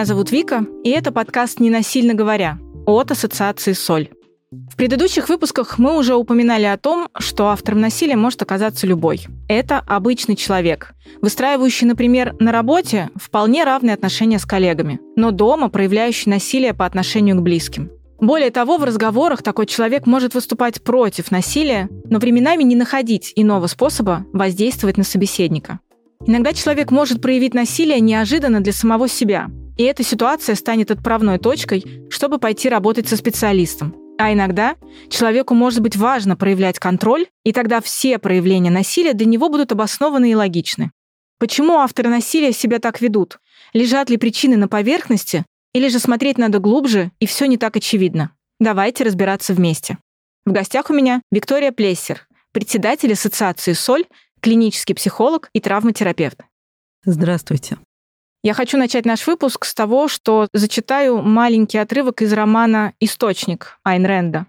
Меня зовут Вика, и это подкаст «Не насильно говоря» от Ассоциации «Соль». В предыдущих выпусках мы уже упоминали о том, что автором насилия может оказаться любой. Это обычный человек, выстраивающий, например, на работе вполне равные отношения с коллегами, но дома проявляющий насилие по отношению к близким. Более того, в разговорах такой человек может выступать против насилия, но временами не находить иного способа воздействовать на собеседника. Иногда человек может проявить насилие неожиданно для самого себя, и эта ситуация станет отправной точкой, чтобы пойти работать со специалистом. А иногда человеку может быть важно проявлять контроль, и тогда все проявления насилия для него будут обоснованы и логичны. Почему авторы насилия себя так ведут? Лежат ли причины на поверхности, или же смотреть надо глубже, и все не так очевидно? Давайте разбираться вместе. В гостях у меня Виктория Плессер, председатель Ассоциации «Соль», клинический психолог и травматерапевт. Здравствуйте. Я хочу начать наш выпуск с того, что зачитаю маленький отрывок из романа «Источник» Айн Ренда.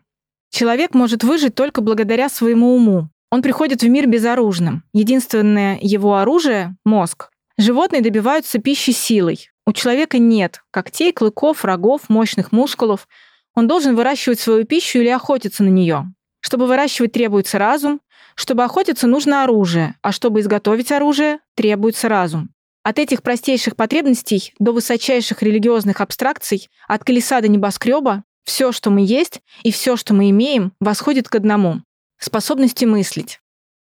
Человек может выжить только благодаря своему уму. Он приходит в мир безоружным. Единственное его оружие — мозг. Животные добиваются пищи силой. У человека нет когтей, клыков, рогов, мощных мускулов. Он должен выращивать свою пищу или охотиться на нее. Чтобы выращивать, требуется разум. Чтобы охотиться, нужно оружие. А чтобы изготовить оружие, требуется разум. От этих простейших потребностей до высочайших религиозных абстракций, от колеса до небоскреба, все, что мы есть, и все, что мы имеем, восходит к одному — способности мыслить.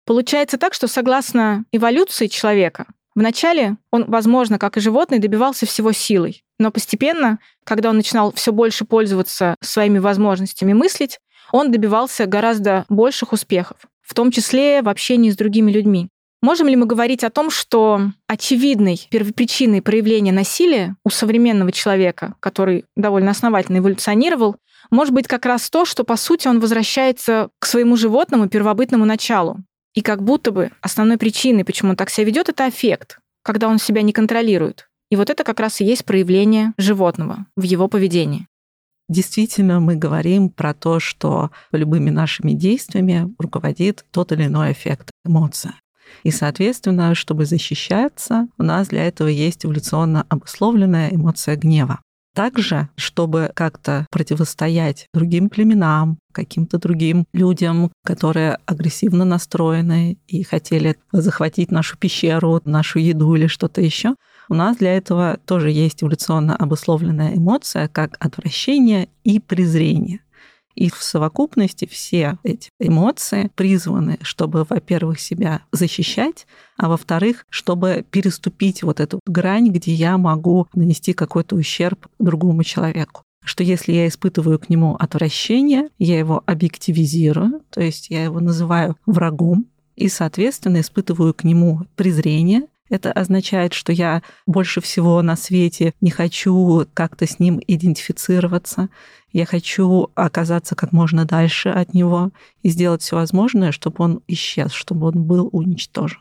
Получается так, что согласно эволюции человека, вначале он, возможно, как и животные, добивался всего силой. Но постепенно, когда он начинал все больше пользоваться своими возможностями мыслить, он добивался гораздо больших успехов, в том числе в общении с другими людьми. Можем ли мы говорить о том, что очевидной первопричиной проявления насилия у современного человека, который довольно основательно эволюционировал, может быть как раз то, что, по сути, он возвращается к своему животному первобытному началу. И как будто бы основной причиной, почему он так себя ведет, это аффект, когда он себя не контролирует. И вот это как раз и есть проявление животного в его поведении. Действительно, мы говорим про то, что любыми нашими действиями руководит тот или иной эффект, эмоция. И, соответственно, чтобы защищаться, у нас для этого есть эволюционно обусловленная эмоция гнева. Также, чтобы как-то противостоять другим племенам, каким-то другим людям, которые агрессивно настроены и хотели захватить нашу пещеру, нашу еду или что-то еще, у нас для этого тоже есть эволюционно обусловленная эмоция, как отвращение и презрение. И в совокупности все эти эмоции призваны, чтобы, во-первых, себя защищать, а во-вторых, чтобы переступить вот эту грань, где я могу нанести какой-то ущерб другому человеку. Что если я испытываю к нему отвращение, я его объективизирую, то есть я его называю врагом, и, соответственно, испытываю к нему презрение, это означает, что я больше всего на свете не хочу как-то с ним идентифицироваться. Я хочу оказаться как можно дальше от него и сделать все возможное, чтобы он исчез, чтобы он был уничтожен.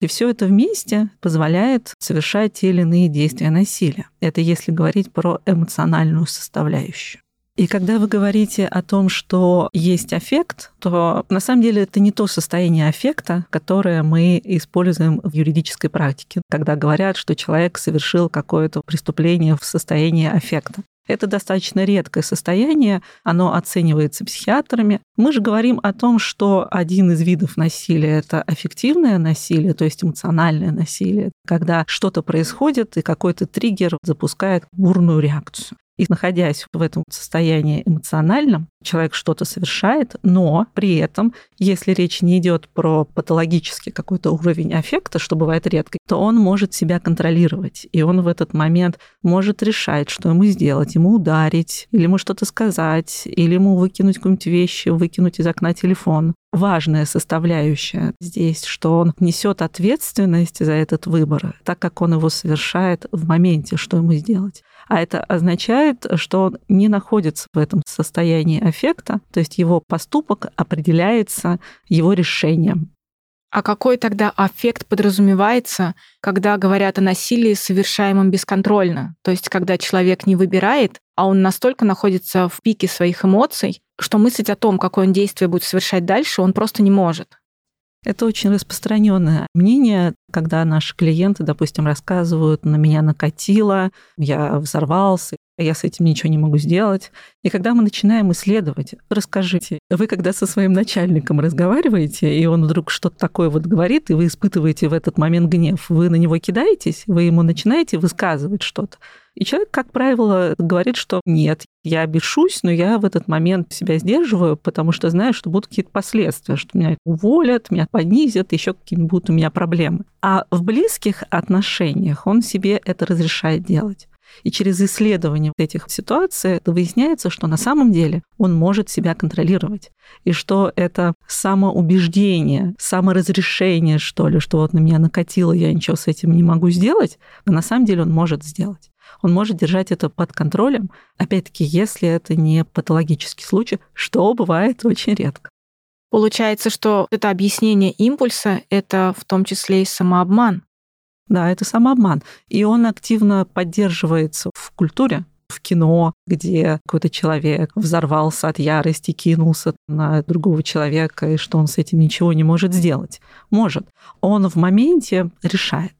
И все это вместе позволяет совершать те или иные действия насилия. Это если говорить про эмоциональную составляющую. И когда вы говорите о том, что есть аффект, то на самом деле это не то состояние аффекта, которое мы используем в юридической практике, когда говорят, что человек совершил какое-то преступление в состоянии аффекта. Это достаточно редкое состояние, оно оценивается психиатрами. Мы же говорим о том, что один из видов насилия – это аффективное насилие, то есть эмоциональное насилие, когда что-то происходит, и какой-то триггер запускает бурную реакцию. И находясь в этом состоянии эмоциональном, человек что-то совершает, но при этом, если речь не идет про патологический какой-то уровень аффекта, что бывает редко, то он может себя контролировать. И он в этот момент может решать, что ему сделать, ему ударить, или ему что-то сказать, или ему выкинуть какую-нибудь вещь, выкинуть из окна телефон. Важная составляющая здесь, что он несет ответственность за этот выбор, так как он его совершает в моменте, что ему сделать. А это означает, что он не находится в этом состоянии аффекта, то есть его поступок определяется его решением. А какой тогда аффект подразумевается, когда говорят о насилии, совершаемом бесконтрольно? То есть когда человек не выбирает, а он настолько находится в пике своих эмоций, что мыслить о том, какое он действие будет совершать дальше, он просто не может. Это очень распространенное мнение когда наши клиенты, допустим, рассказывают, на меня накатило, я взорвался, я с этим ничего не могу сделать. И когда мы начинаем исследовать, расскажите, вы когда со своим начальником разговариваете, и он вдруг что-то такое вот говорит, и вы испытываете в этот момент гнев, вы на него кидаетесь, вы ему начинаете высказывать что-то. И человек, как правило, говорит, что нет, я бешусь, но я в этот момент себя сдерживаю, потому что знаю, что будут какие-то последствия, что меня уволят, меня понизят, еще какие-нибудь будут у меня проблемы. А в близких отношениях он себе это разрешает делать. И через исследование этих ситуаций выясняется, что на самом деле он может себя контролировать. И что это самоубеждение, саморазрешение, что ли, что вот на меня накатило, я ничего с этим не могу сделать, а на самом деле он может сделать. Он может держать это под контролем, опять-таки, если это не патологический случай, что бывает очень редко. Получается, что это объяснение импульса — это в том числе и самообман. Да, это самообман. И он активно поддерживается в культуре, в кино, где какой-то человек взорвался от ярости, кинулся на другого человека, и что он с этим ничего не может сделать. Может. Он в моменте решает.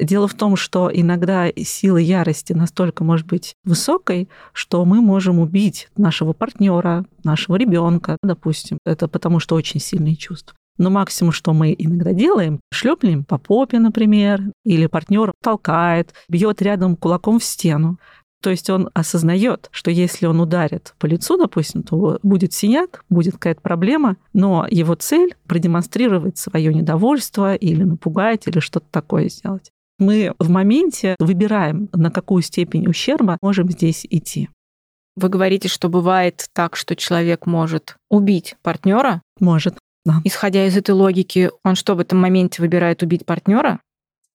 Дело в том, что иногда сила ярости настолько может быть высокой, что мы можем убить нашего партнера, нашего ребенка, допустим. Это потому что очень сильные чувства. Но максимум, что мы иногда делаем, шлепнем по попе, например, или партнер толкает, бьет рядом кулаком в стену. То есть он осознает, что если он ударит по лицу, допустим, то будет синяк, будет какая-то проблема, но его цель продемонстрировать свое недовольство или напугать, или что-то такое сделать. Мы в моменте выбираем, на какую степень ущерба можем здесь идти. Вы говорите, что бывает так, что человек может убить партнера? Может. Да. Исходя из этой логики, он что, в этом моменте выбирает убить партнера?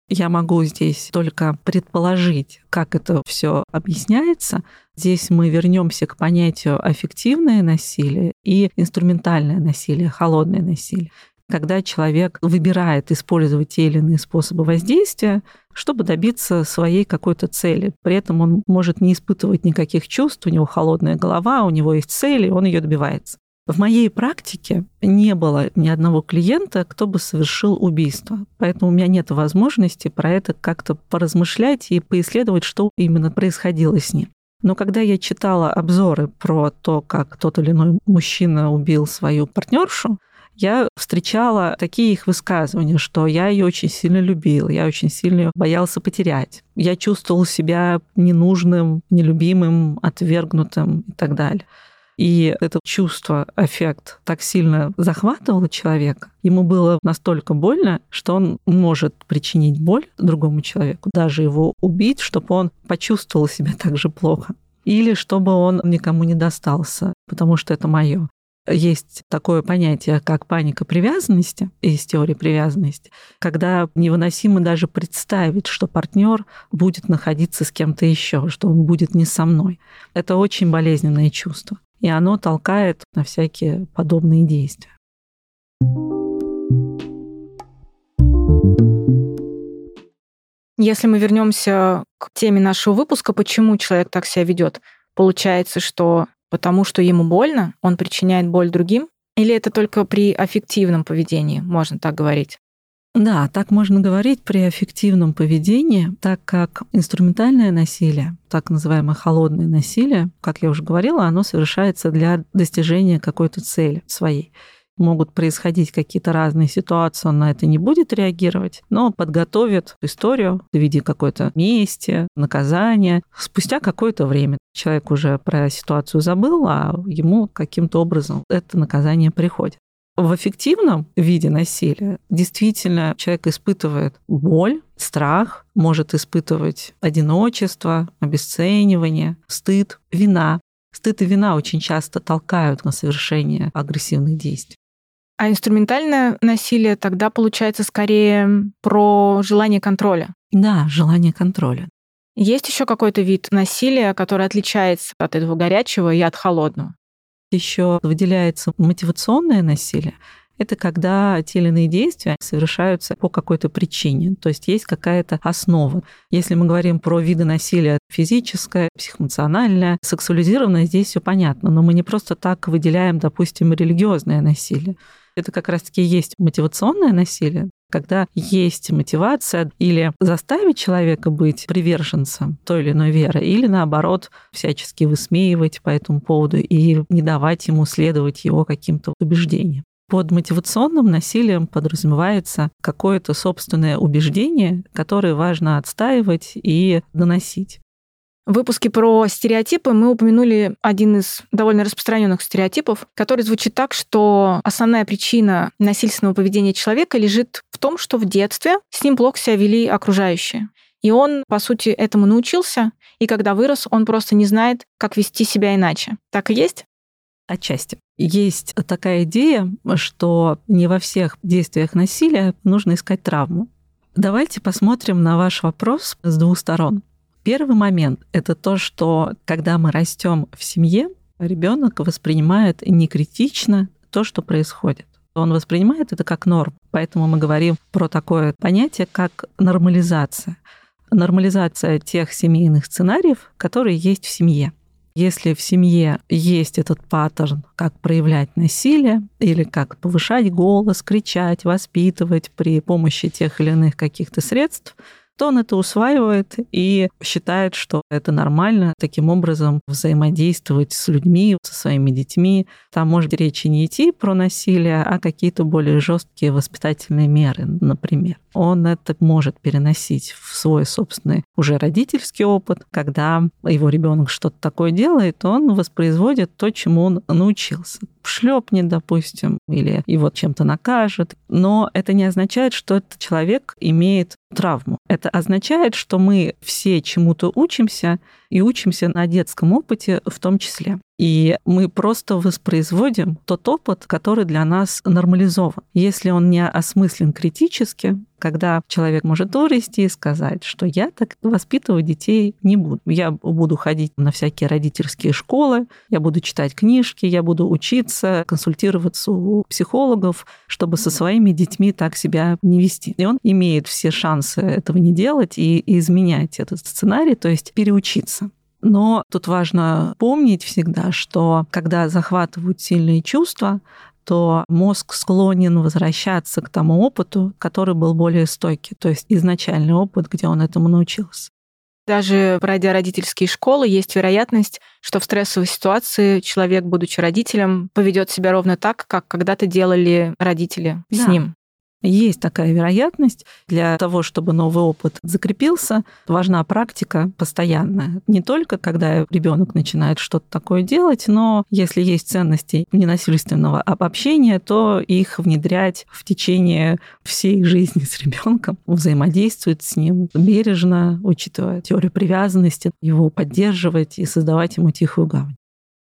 Я могу здесь только предположить, как это все объясняется. Здесь мы вернемся к понятию аффективное насилие и инструментальное насилие, холодное насилие. Когда человек выбирает использовать те или иные способы воздействия, чтобы добиться своей какой-то цели. При этом он может не испытывать никаких чувств, у него холодная голова, у него есть цель, и он ее добивается. В моей практике не было ни одного клиента, кто бы совершил убийство. Поэтому у меня нет возможности про это как-то поразмышлять и поисследовать, что именно происходило с ним. Но когда я читала обзоры про то, как тот или иной мужчина убил свою партнершу, я встречала такие их высказывания, что я ее очень сильно любил, я очень сильно боялся потерять. Я чувствовал себя ненужным, нелюбимым, отвергнутым и так далее. И это чувство, эффект так сильно захватывало человека, ему было настолько больно, что он может причинить боль другому человеку, даже его убить, чтобы он почувствовал себя так же плохо. Или чтобы он никому не достался, потому что это мое. Есть такое понятие, как паника привязанности из теории привязанности, когда невыносимо даже представить, что партнер будет находиться с кем-то еще, что он будет не со мной. Это очень болезненное чувство и оно толкает на всякие подобные действия. Если мы вернемся к теме нашего выпуска, почему человек так себя ведет, получается, что потому что ему больно, он причиняет боль другим, или это только при аффективном поведении, можно так говорить? Да, так можно говорить при аффективном поведении, так как инструментальное насилие, так называемое холодное насилие, как я уже говорила, оно совершается для достижения какой-то цели своей. Могут происходить какие-то разные ситуации, он на это не будет реагировать, но подготовит историю в виде какой-то мести, наказания. Спустя какое-то время человек уже про ситуацию забыл, а ему каким-то образом это наказание приходит. В эффективном виде насилия действительно человек испытывает боль, страх, может испытывать одиночество, обесценивание, стыд, вина. Стыд и вина очень часто толкают на совершение агрессивных действий. А инструментальное насилие тогда получается скорее про желание контроля. Да, желание контроля. Есть еще какой-то вид насилия, который отличается от этого горячего и от холодного? еще выделяется мотивационное насилие. Это когда те или иные действия совершаются по какой-то причине, то есть есть какая-то основа. Если мы говорим про виды насилия физическое, психоэмоциональное, сексуализированное, здесь все понятно, но мы не просто так выделяем, допустим, религиозное насилие. Это как раз-таки есть мотивационное насилие, когда есть мотивация или заставить человека быть приверженцем той или иной веры, или наоборот всячески высмеивать по этому поводу и не давать ему следовать его каким-то убеждениям. Под мотивационным насилием подразумевается какое-то собственное убеждение, которое важно отстаивать и доносить. В выпуске про стереотипы мы упомянули один из довольно распространенных стереотипов, который звучит так, что основная причина насильственного поведения человека лежит в том, что в детстве с ним плохо себя вели окружающие. И он, по сути, этому научился, и когда вырос, он просто не знает, как вести себя иначе. Так и есть? Отчасти. Есть такая идея, что не во всех действиях насилия нужно искать травму. Давайте посмотрим на ваш вопрос с двух сторон. Первый момент — это то, что когда мы растем в семье, ребенок воспринимает некритично то, что происходит. Он воспринимает это как норм. Поэтому мы говорим про такое понятие, как нормализация. Нормализация тех семейных сценариев, которые есть в семье. Если в семье есть этот паттерн, как проявлять насилие или как повышать голос, кричать, воспитывать при помощи тех или иных каких-то средств, то он это усваивает и считает, что это нормально таким образом взаимодействовать с людьми, со своими детьми. Там может речи не идти про насилие, а какие-то более жесткие воспитательные меры, например. Он это может переносить в свой собственный уже родительский опыт, когда его ребенок что-то такое делает, он воспроизводит то, чему он научился шлепнет, допустим, или его чем-то накажет. Но это не означает, что этот человек имеет травму. Это означает, что мы все чему-то учимся, и учимся на детском опыте в том числе. И мы просто воспроизводим тот опыт, который для нас нормализован. Если он не осмыслен критически, когда человек может вырасти и сказать, что я так воспитывать детей не буду. Я буду ходить на всякие родительские школы, я буду читать книжки, я буду учиться, консультироваться у психологов, чтобы со своими детьми так себя не вести. И он имеет все шансы этого не делать и изменять этот сценарий, то есть переучиться. Но тут важно помнить всегда, что когда захватывают сильные чувства, то мозг склонен возвращаться к тому опыту, который был более стойкий, то есть изначальный опыт, где он этому научился. Даже пройдя родительские школы, есть вероятность, что в стрессовой ситуации человек, будучи родителем, поведет себя ровно так, как когда-то делали родители да. с ним. Есть такая вероятность. Для того, чтобы новый опыт закрепился, важна практика постоянная. Не только когда ребенок начинает что-то такое делать, но если есть ценности ненасильственного общения, то их внедрять в течение всей жизни с ребенком, взаимодействовать с ним бережно, учитывая теорию привязанности, его поддерживать и создавать ему тихую гавань.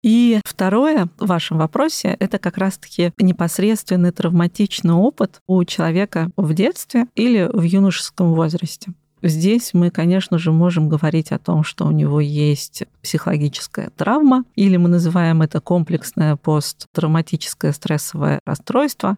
И второе в вашем вопросе — это как раз-таки непосредственный травматичный опыт у человека в детстве или в юношеском возрасте. Здесь мы, конечно же, можем говорить о том, что у него есть психологическая травма, или мы называем это комплексное посттравматическое стрессовое расстройство,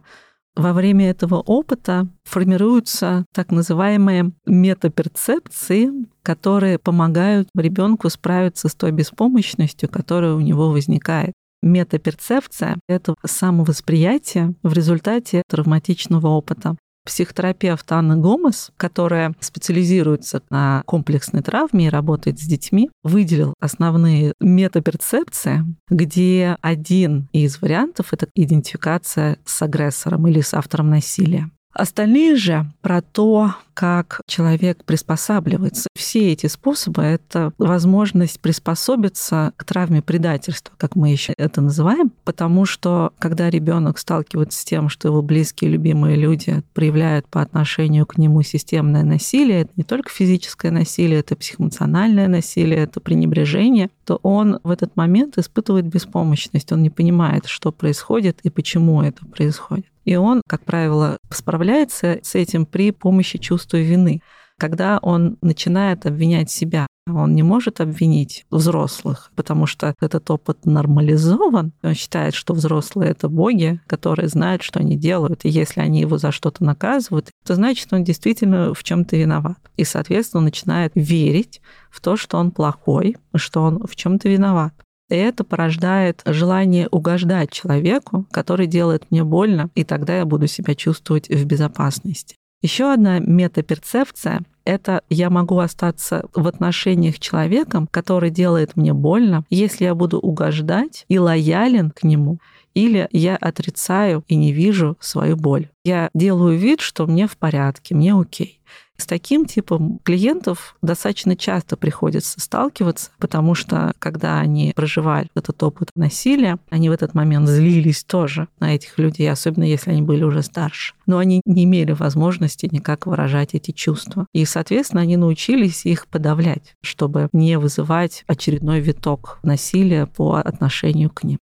во время этого опыта формируются так называемые метаперцепции, которые помогают ребенку справиться с той беспомощностью, которая у него возникает. Метаперцепция — это самовосприятие в результате травматичного опыта психотерапевт Анна Гомес, которая специализируется на комплексной травме и работает с детьми, выделил основные метаперцепции, где один из вариантов — это идентификация с агрессором или с автором насилия. Остальные же про то, как человек приспосабливается. Все эти способы — это возможность приспособиться к травме предательства, как мы еще это называем, потому что когда ребенок сталкивается с тем, что его близкие, любимые люди проявляют по отношению к нему системное насилие, это не только физическое насилие, это психоэмоциональное насилие, это пренебрежение, то он в этот момент испытывает беспомощность, он не понимает, что происходит и почему это происходит. И он, как правило, справляется с этим при помощи чувства вины. Когда он начинает обвинять себя, он не может обвинить взрослых, потому что этот опыт нормализован. Он считает, что взрослые — это боги, которые знают, что они делают. И если они его за что-то наказывают, то значит, он действительно в чем то виноват. И, соответственно, начинает верить в то, что он плохой, что он в чем то виноват. И это порождает желание угождать человеку, который делает мне больно, и тогда я буду себя чувствовать в безопасности. Еще одна метаперцепция — это я могу остаться в отношениях человеком, который делает мне больно, если я буду угождать и лоялен к нему, или я отрицаю и не вижу свою боль. Я делаю вид, что мне в порядке, мне окей. С таким типом клиентов достаточно часто приходится сталкиваться, потому что когда они проживали этот опыт насилия, они в этот момент злились тоже на этих людей, особенно если они были уже старше. Но они не имели возможности никак выражать эти чувства. И, соответственно, они научились их подавлять, чтобы не вызывать очередной виток насилия по отношению к ним.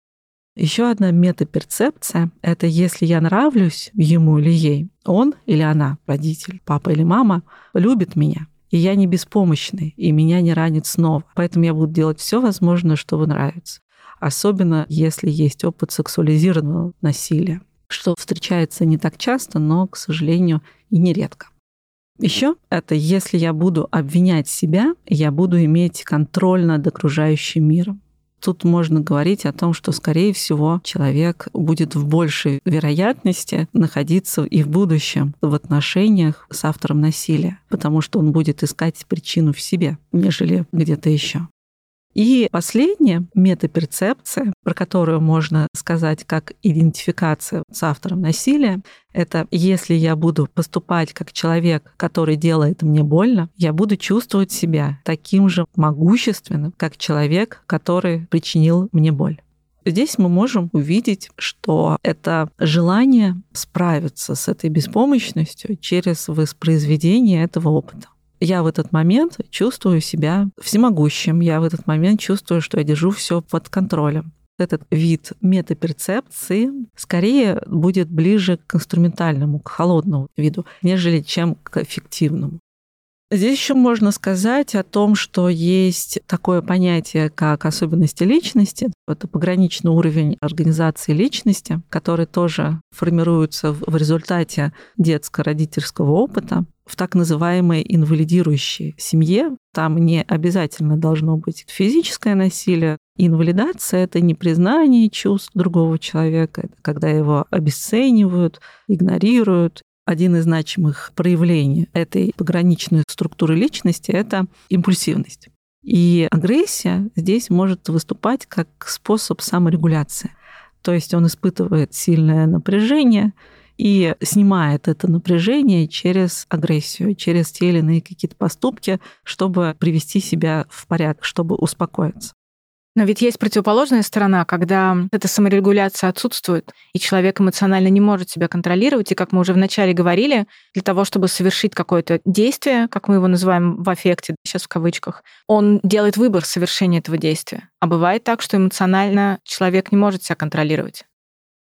Еще одна метаперцепция — это если я нравлюсь ему или ей, он или она, родитель, папа или мама, любит меня, и я не беспомощный, и меня не ранит снова. Поэтому я буду делать все возможное, чтобы нравиться. Особенно если есть опыт сексуализированного насилия, что встречается не так часто, но, к сожалению, и нередко. Еще это если я буду обвинять себя, я буду иметь контроль над окружающим миром. Тут можно говорить о том, что, скорее всего, человек будет в большей вероятности находиться и в будущем в отношениях с автором насилия, потому что он будет искать причину в себе, нежели где-то еще. И последняя метаперцепция, про которую можно сказать как идентификация с автором насилия, это если я буду поступать как человек, который делает мне больно, я буду чувствовать себя таким же могущественным, как человек, который причинил мне боль. Здесь мы можем увидеть, что это желание справиться с этой беспомощностью через воспроизведение этого опыта я в этот момент чувствую себя всемогущим, я в этот момент чувствую, что я держу все под контролем. Этот вид метаперцепции скорее будет ближе к инструментальному, к холодному виду, нежели чем к эффективному. Здесь еще можно сказать о том, что есть такое понятие, как особенности личности. Это пограничный уровень организации личности, который тоже формируется в результате детско-родительского опыта в так называемой инвалидирующей семье. Там не обязательно должно быть физическое насилие. Инвалидация — это не признание чувств другого человека, это когда его обесценивают, игнорируют один из значимых проявлений этой пограничной структуры личности — это импульсивность. И агрессия здесь может выступать как способ саморегуляции. То есть он испытывает сильное напряжение и снимает это напряжение через агрессию, через те или иные какие-то поступки, чтобы привести себя в порядок, чтобы успокоиться. Но ведь есть противоположная сторона, когда эта саморегуляция отсутствует, и человек эмоционально не может себя контролировать. И как мы уже вначале говорили, для того, чтобы совершить какое-то действие, как мы его называем в аффекте, сейчас в кавычках, он делает выбор совершения этого действия. А бывает так, что эмоционально человек не может себя контролировать.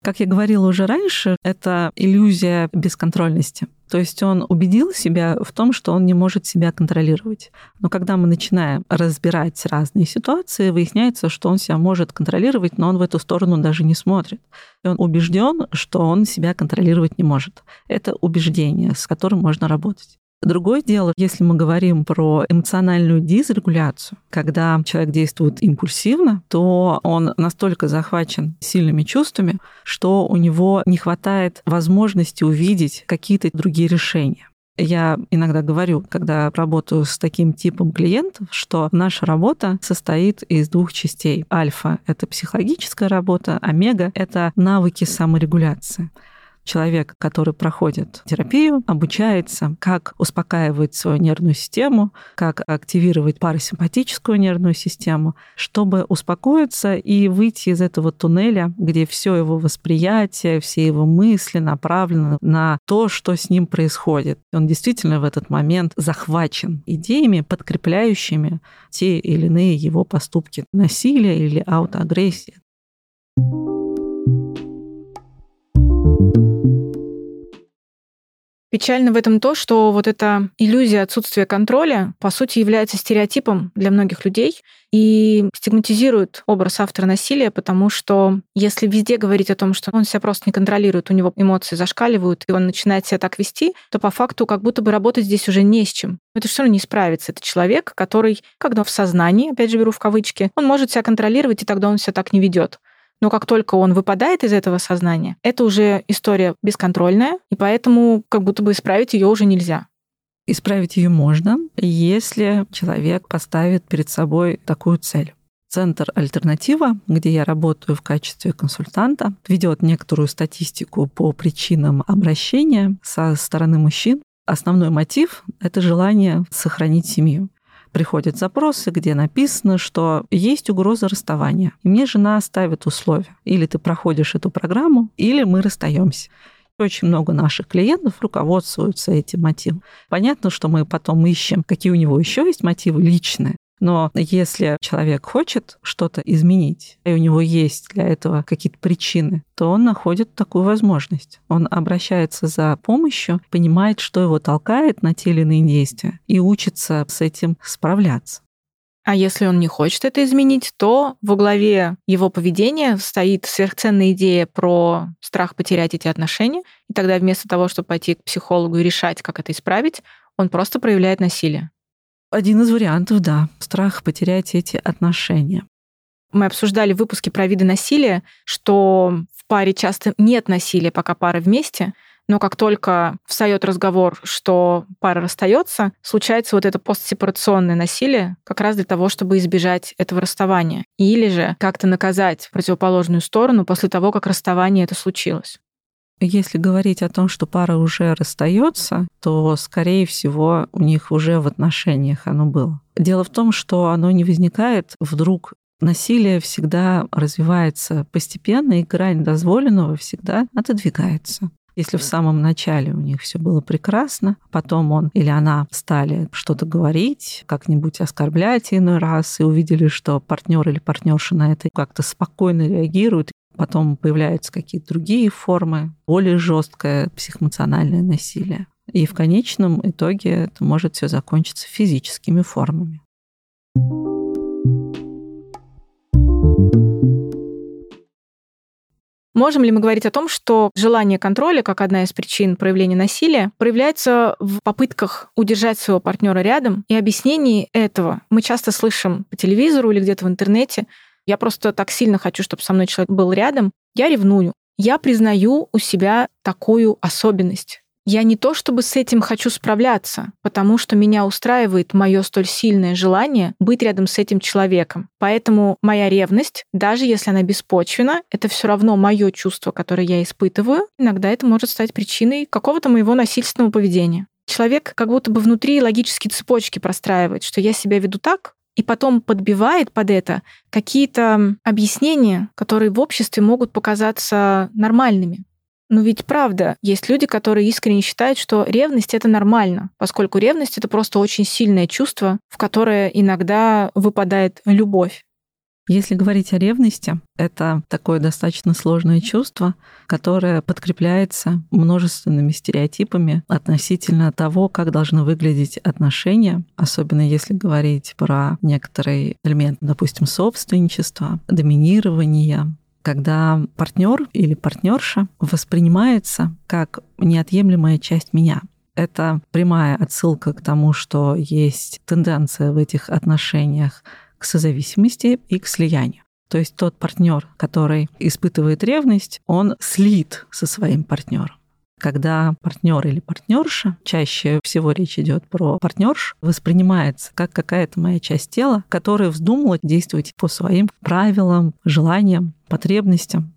Как я говорила уже раньше, это иллюзия бесконтрольности. То есть он убедил себя в том, что он не может себя контролировать. Но когда мы начинаем разбирать разные ситуации, выясняется, что он себя может контролировать, но он в эту сторону даже не смотрит. И он убежден, что он себя контролировать не может. Это убеждение, с которым можно работать. Другое дело, если мы говорим про эмоциональную дисрегуляцию, когда человек действует импульсивно, то он настолько захвачен сильными чувствами, что у него не хватает возможности увидеть какие-то другие решения. Я иногда говорю, когда работаю с таким типом клиентов, что наша работа состоит из двух частей. Альфа — это психологическая работа, омега — это навыки саморегуляции человек, который проходит терапию, обучается, как успокаивать свою нервную систему, как активировать парасимпатическую нервную систему, чтобы успокоиться и выйти из этого туннеля, где все его восприятие, все его мысли направлены на то, что с ним происходит. Он действительно в этот момент захвачен идеями, подкрепляющими те или иные его поступки насилия или аутоагрессии. Печально в этом то, что вот эта иллюзия отсутствия контроля, по сути, является стереотипом для многих людей и стигматизирует образ автора насилия, потому что если везде говорить о том, что он себя просто не контролирует, у него эмоции зашкаливают, и он начинает себя так вести, то по факту как будто бы работать здесь уже не с чем. Это все равно не справится. Это человек, который, когда в сознании, опять же беру в кавычки, он может себя контролировать, и тогда он себя так не ведет. Но как только он выпадает из этого сознания, это уже история бесконтрольная, и поэтому как будто бы исправить ее уже нельзя. Исправить ее можно, если человек поставит перед собой такую цель. Центр «Альтернатива», где я работаю в качестве консультанта, ведет некоторую статистику по причинам обращения со стороны мужчин. Основной мотив – это желание сохранить семью приходят запросы, где написано, что есть угроза расставания. И мне жена ставит условия. Или ты проходишь эту программу, или мы расстаемся. Очень много наших клиентов руководствуются этим мотивом. Понятно, что мы потом ищем, какие у него еще есть мотивы личные. Но если человек хочет что-то изменить, и у него есть для этого какие-то причины, то он находит такую возможность. Он обращается за помощью, понимает, что его толкает на те или иные действия, и учится с этим справляться. А если он не хочет это изменить, то во главе его поведения стоит сверхценная идея про страх потерять эти отношения. И тогда вместо того, чтобы пойти к психологу и решать, как это исправить, он просто проявляет насилие. Один из вариантов, да, страх потерять эти отношения. Мы обсуждали в выпуске про виды насилия, что в паре часто нет насилия, пока пара вместе, но как только встает разговор, что пара расстается, случается вот это постсепарационное насилие как раз для того, чтобы избежать этого расставания. Или же как-то наказать противоположную сторону после того, как расставание это случилось. Если говорить о том, что пара уже расстается, то, скорее всего, у них уже в отношениях оно было. Дело в том, что оно не возникает вдруг насилие всегда развивается постепенно, и грань дозволенного всегда отодвигается. Если в самом начале у них все было прекрасно, потом он или она стали что-то говорить, как-нибудь оскорблять иной раз, и увидели, что партнер или партнерша на это как-то спокойно реагирует, Потом появляются какие-то другие формы, более жесткое психоэмоциональное насилие. И в конечном итоге это может все закончиться физическими формами. Можем ли мы говорить о том, что желание контроля, как одна из причин проявления насилия, проявляется в попытках удержать своего партнера рядом? И объяснений этого мы часто слышим по телевизору или где-то в интернете, я просто так сильно хочу, чтобы со мной человек был рядом. Я ревную. Я признаю у себя такую особенность. Я не то чтобы с этим хочу справляться, потому что меня устраивает мое столь сильное желание быть рядом с этим человеком. Поэтому моя ревность, даже если она беспочвена, это все равно мое чувство, которое я испытываю. Иногда это может стать причиной какого-то моего насильственного поведения. Человек как будто бы внутри логические цепочки простраивает, что я себя веду так, и потом подбивает под это какие-то объяснения, которые в обществе могут показаться нормальными. Но ведь правда, есть люди, которые искренне считают, что ревность это нормально, поскольку ревность это просто очень сильное чувство, в которое иногда выпадает любовь. Если говорить о ревности, это такое достаточно сложное чувство, которое подкрепляется множественными стереотипами относительно того, как должны выглядеть отношения, особенно если говорить про некоторые элементы, допустим, собственничества, доминирования, когда партнер или партнерша воспринимается как неотъемлемая часть меня. Это прямая отсылка к тому, что есть тенденция в этих отношениях к созависимости и к слиянию. То есть тот партнер, который испытывает ревность, он слит со своим партнером. Когда партнер или партнерша, чаще всего речь идет про партнерш, воспринимается как какая-то моя часть тела, которая вздумала действовать по своим правилам, желаниям, потребностям,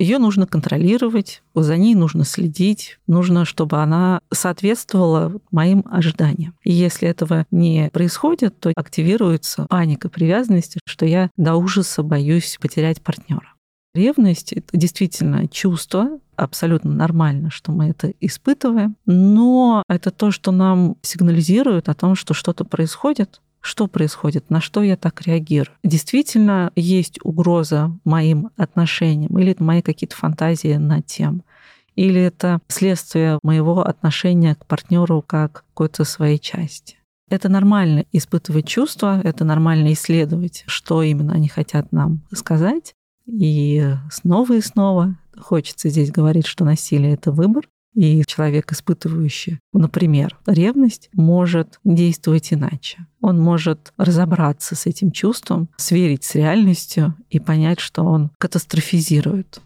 ее нужно контролировать, за ней нужно следить, нужно, чтобы она соответствовала моим ожиданиям. И если этого не происходит, то активируется паника привязанности, что я до ужаса боюсь потерять партнера. Ревность — это действительно чувство, абсолютно нормально, что мы это испытываем, но это то, что нам сигнализирует о том, что что-то происходит, что происходит, на что я так реагирую. Действительно есть угроза моим отношениям, или это мои какие-то фантазии на тем, или это следствие моего отношения к партнеру как какой-то своей части. Это нормально испытывать чувства, это нормально исследовать, что именно они хотят нам сказать. И снова и снова хочется здесь говорить, что насилие — это выбор, И человек, испытывающий, например, ревность, может действовать иначе. Он может разобраться с этим чувством, сверить с реальностью и понять, что он катастрофизирует.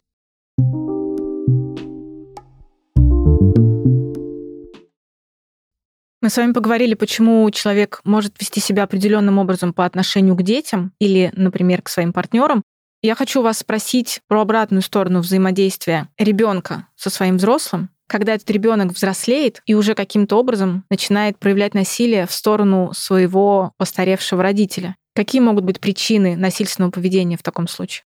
Мы с вами поговорили, почему человек может вести себя определенным образом по отношению к детям или, например, к своим партнерам. Я хочу вас спросить про обратную сторону взаимодействия ребенка со своим взрослым, когда этот ребенок взрослеет и уже каким-то образом начинает проявлять насилие в сторону своего постаревшего родителя. Какие могут быть причины насильственного поведения в таком случае?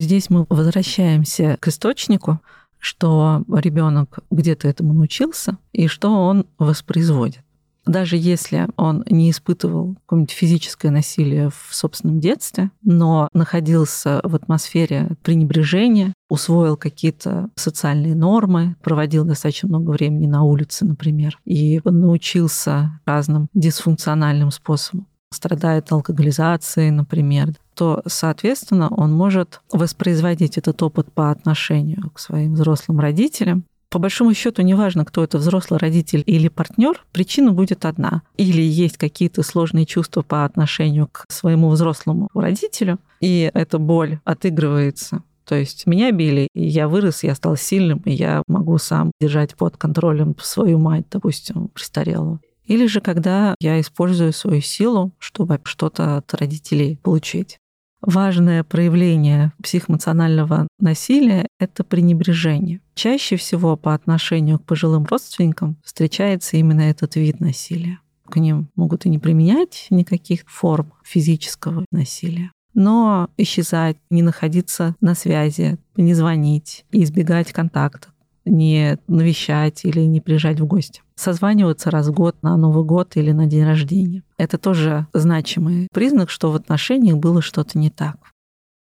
Здесь мы возвращаемся к источнику, что ребенок где-то этому научился и что он воспроизводит даже если он не испытывал какое-нибудь физическое насилие в собственном детстве, но находился в атмосфере пренебрежения, усвоил какие-то социальные нормы, проводил достаточно много времени на улице, например, и научился разным дисфункциональным способам. Страдает алкоголизацией, например, то, соответственно, он может воспроизводить этот опыт по отношению к своим взрослым родителям по большому счету, неважно, кто это, взрослый родитель или партнер, причина будет одна. Или есть какие-то сложные чувства по отношению к своему взрослому родителю, и эта боль отыгрывается то есть меня били, и я вырос, я стал сильным, и я могу сам держать под контролем свою мать, допустим, престарелую. Или же когда я использую свою силу, чтобы что-то от родителей получить. Важное проявление психоэмоционального насилия — это пренебрежение. Чаще всего по отношению к пожилым родственникам встречается именно этот вид насилия. К ним могут и не применять никаких форм физического насилия, но исчезать, не находиться на связи, не звонить, избегать контакта, не навещать или не приезжать в гости. Созваниваться раз в год на Новый год или на день рождения. Это тоже значимый признак, что в отношениях было что-то не так.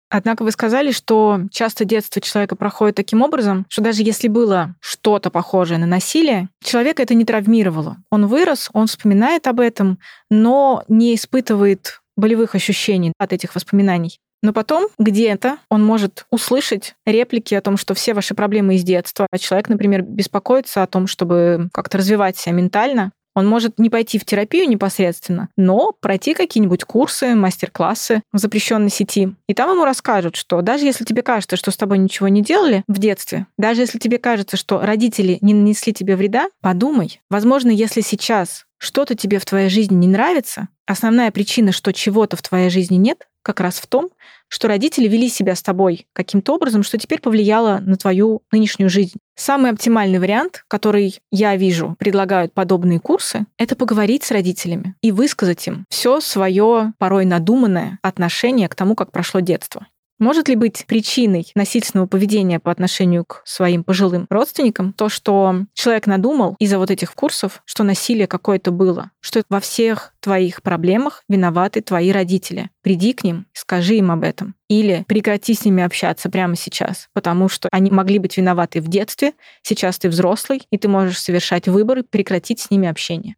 Однако вы сказали, что часто детство человека проходит таким образом, что даже если было что-то похожее на насилие, человека это не травмировало. Он вырос, он вспоминает об этом, но не испытывает болевых ощущений от этих воспоминаний. Но потом где-то он может услышать реплики о том, что все ваши проблемы из детства, а человек, например, беспокоится о том, чтобы как-то развивать себя ментально, он может не пойти в терапию непосредственно, но пройти какие-нибудь курсы, мастер-классы в запрещенной сети. И там ему расскажут, что даже если тебе кажется, что с тобой ничего не делали в детстве, даже если тебе кажется, что родители не нанесли тебе вреда, подумай. Возможно, если сейчас что-то тебе в твоей жизни не нравится, основная причина, что чего-то в твоей жизни нет, как раз в том, что родители вели себя с тобой каким-то образом, что теперь повлияло на твою нынешнюю жизнь. Самый оптимальный вариант, который я вижу, предлагают подобные курсы, это поговорить с родителями и высказать им все свое порой надуманное отношение к тому, как прошло детство. Может ли быть причиной насильственного поведения по отношению к своим пожилым родственникам то, что человек надумал из-за вот этих курсов, что насилие какое-то было, что во всех твоих проблемах виноваты твои родители. Приди к ним, скажи им об этом. Или прекрати с ними общаться прямо сейчас, потому что они могли быть виноваты в детстве, сейчас ты взрослый, и ты можешь совершать выборы, прекратить с ними общение.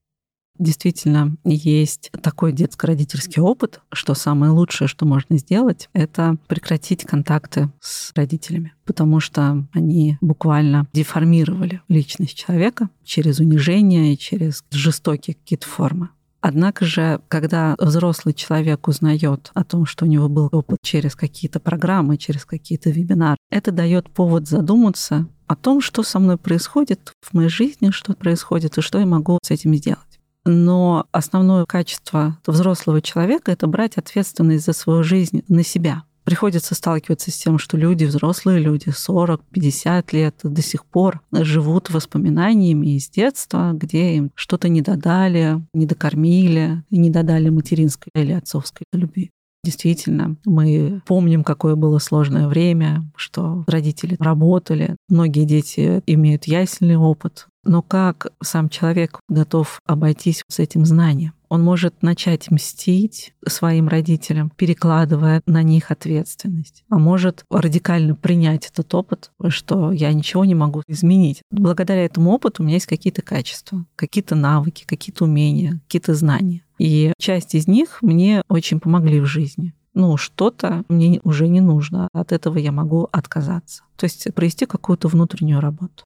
Действительно, есть такой детско-родительский опыт, что самое лучшее, что можно сделать, это прекратить контакты с родителями, потому что они буквально деформировали личность человека через унижение и через жестокие какие-то формы. Однако же, когда взрослый человек узнает о том, что у него был опыт через какие-то программы, через какие-то вебинары, это дает повод задуматься о том, что со мной происходит в моей жизни, что происходит и что я могу с этим сделать. Но основное качество взрослого человека — это брать ответственность за свою жизнь на себя. Приходится сталкиваться с тем, что люди, взрослые люди, 40-50 лет, до сих пор живут воспоминаниями из детства, где им что-то не додали, не докормили, не додали материнской или отцовской любви. Действительно, мы помним, какое было сложное время, что родители работали, многие дети имеют ясельный опыт. Но как сам человек готов обойтись с этим знанием? Он может начать мстить своим родителям, перекладывая на них ответственность. А может радикально принять этот опыт, что я ничего не могу изменить. Благодаря этому опыту у меня есть какие-то качества, какие-то навыки, какие-то умения, какие-то знания. И часть из них мне очень помогли в жизни. Ну, что-то мне уже не нужно, от этого я могу отказаться. То есть провести какую-то внутреннюю работу.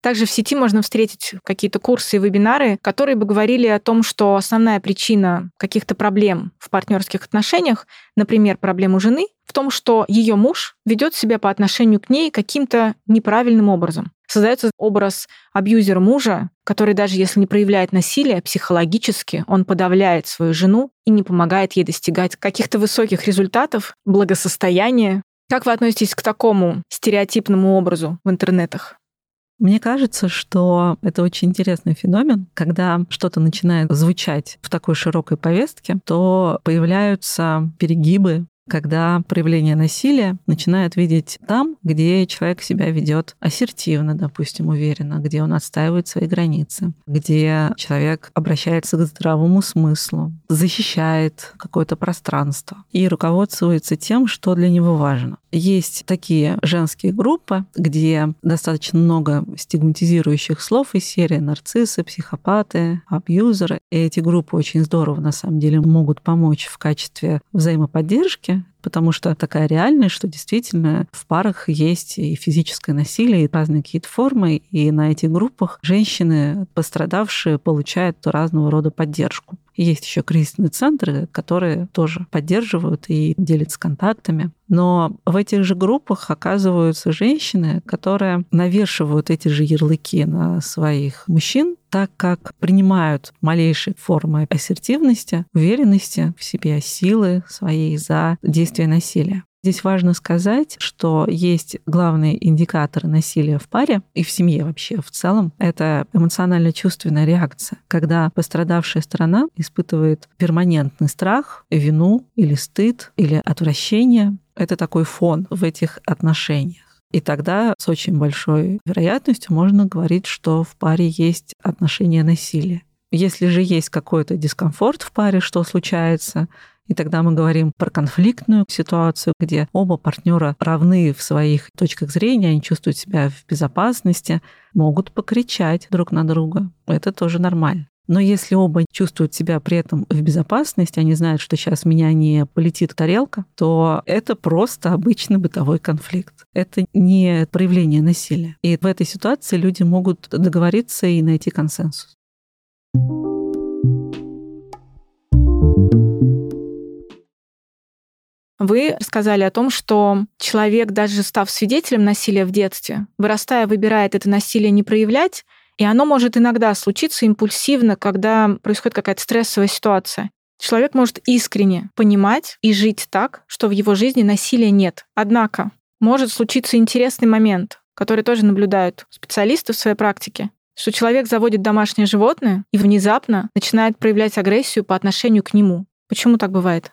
Также в сети можно встретить какие-то курсы и вебинары, которые бы говорили о том, что основная причина каких-то проблем в партнерских отношениях, например, проблему жены, в том, что ее муж ведет себя по отношению к ней каким-то неправильным образом. Создается образ абьюзера мужа, который даже если не проявляет насилие, психологически он подавляет свою жену и не помогает ей достигать каких-то высоких результатов, благосостояния. Как вы относитесь к такому стереотипному образу в интернетах? Мне кажется, что это очень интересный феномен. Когда что-то начинает звучать в такой широкой повестке, то появляются перегибы когда проявление насилия начинают видеть там, где человек себя ведет ассертивно, допустим, уверенно, где он отстаивает свои границы, где человек обращается к здравому смыслу, защищает какое-то пространство и руководствуется тем, что для него важно. Есть такие женские группы, где достаточно много стигматизирующих слов из серии нарциссы, психопаты, абьюзеры. И эти группы очень здорово, на самом деле, могут помочь в качестве взаимоподдержки, потому что такая реальность, что действительно в парах есть и физическое насилие, и разные какие-то формы, и на этих группах женщины, пострадавшие, получают разного рода поддержку. Есть еще кризисные центры, которые тоже поддерживают и делятся контактами. Но в этих же группах оказываются женщины, которые навешивают эти же ярлыки на своих мужчин, так как принимают малейшие формы ассертивности, уверенности в себе, силы своей за действие насилия. Здесь важно сказать, что есть главные индикаторы насилия в паре и в семье вообще в целом. Это эмоционально-чувственная реакция, когда пострадавшая сторона испытывает перманентный страх, вину или стыд или отвращение. Это такой фон в этих отношениях. И тогда с очень большой вероятностью можно говорить, что в паре есть отношения насилия. Если же есть какой-то дискомфорт в паре, что случается, и тогда мы говорим про конфликтную ситуацию, где оба партнера равны в своих точках зрения, они чувствуют себя в безопасности, могут покричать друг на друга. Это тоже нормально. Но если оба чувствуют себя при этом в безопасности, они знают, что сейчас меня не полетит тарелка, то это просто обычный бытовой конфликт. Это не проявление насилия. И в этой ситуации люди могут договориться и найти консенсус. Вы рассказали о том, что человек, даже став свидетелем насилия в детстве, вырастая, выбирает это насилие не проявлять, и оно может иногда случиться импульсивно, когда происходит какая-то стрессовая ситуация. Человек может искренне понимать и жить так, что в его жизни насилия нет. Однако может случиться интересный момент, который тоже наблюдают специалисты в своей практике, что человек заводит домашнее животное и внезапно начинает проявлять агрессию по отношению к нему. Почему так бывает?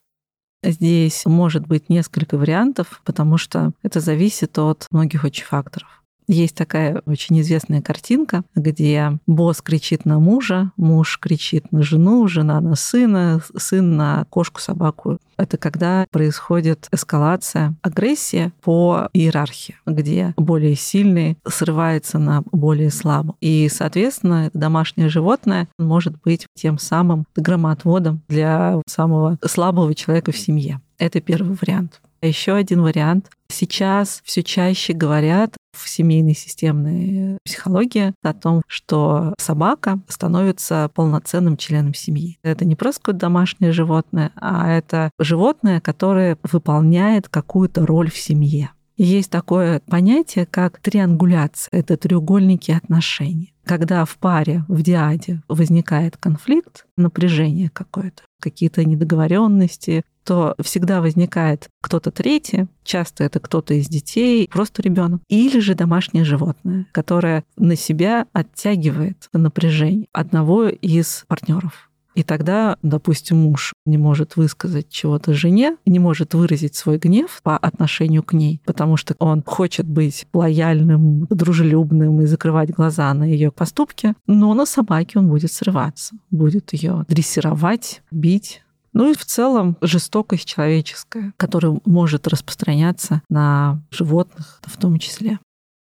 Здесь может быть несколько вариантов, потому что это зависит от многих очень факторов. Есть такая очень известная картинка, где босс кричит на мужа, муж кричит на жену, жена на сына, сын на кошку, собаку. Это когда происходит эскалация, агрессия по иерархии, где более сильный срывается на более слабым. И, соответственно, домашнее животное может быть тем самым громоотводом для самого слабого человека в семье. Это первый вариант. Еще один вариант. Сейчас все чаще говорят в семейной системной психологии о том, что собака становится полноценным членом семьи. Это не просто какое-то домашнее животное, а это животное, которое выполняет какую-то роль в семье. Есть такое понятие, как триангуляция. Это треугольники отношений. Когда в паре, в диаде возникает конфликт, напряжение какое-то, какие-то недоговоренности, то всегда возникает кто-то третий, часто это кто-то из детей, просто ребенок, или же домашнее животное, которое на себя оттягивает напряжение одного из партнеров. И тогда, допустим, муж не может высказать чего-то жене, не может выразить свой гнев по отношению к ней, потому что он хочет быть лояльным, дружелюбным и закрывать глаза на ее поступки, но на собаке он будет срываться, будет ее дрессировать, бить, ну и в целом жестокость человеческая, которая может распространяться на животных в том числе.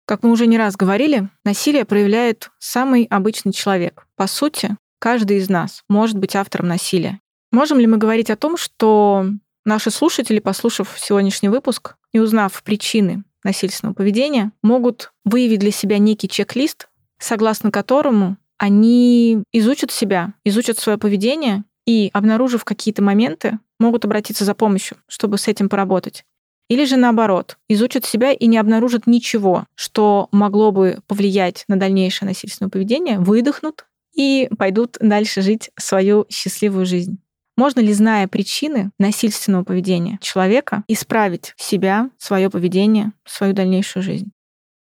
Как мы уже не раз говорили, насилие проявляет самый обычный человек. По сути, каждый из нас может быть автором насилия. Можем ли мы говорить о том, что наши слушатели, послушав сегодняшний выпуск и узнав причины насильственного поведения, могут выявить для себя некий чек-лист, согласно которому они изучат себя, изучат свое поведение и, обнаружив какие-то моменты, могут обратиться за помощью, чтобы с этим поработать. Или же наоборот, изучат себя и не обнаружат ничего, что могло бы повлиять на дальнейшее насильственное поведение, выдохнут и пойдут дальше жить свою счастливую жизнь. Можно ли, зная причины насильственного поведения человека, исправить себя, свое поведение, свою дальнейшую жизнь?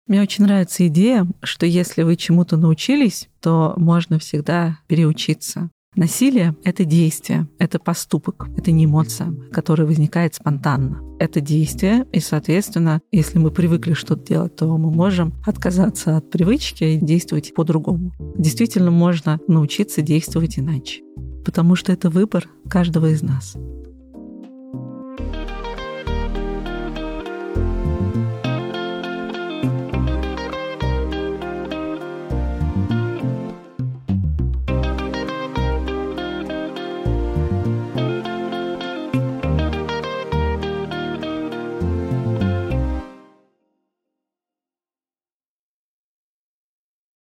Мне очень нравится идея, что если вы чему-то научились, то можно всегда переучиться. Насилие — это действие, это поступок, это не эмоция, которая возникает спонтанно. Это действие, и, соответственно, если мы привыкли что-то делать, то мы можем отказаться от привычки и действовать по-другому. Действительно, можно научиться действовать иначе, потому что это выбор каждого из нас.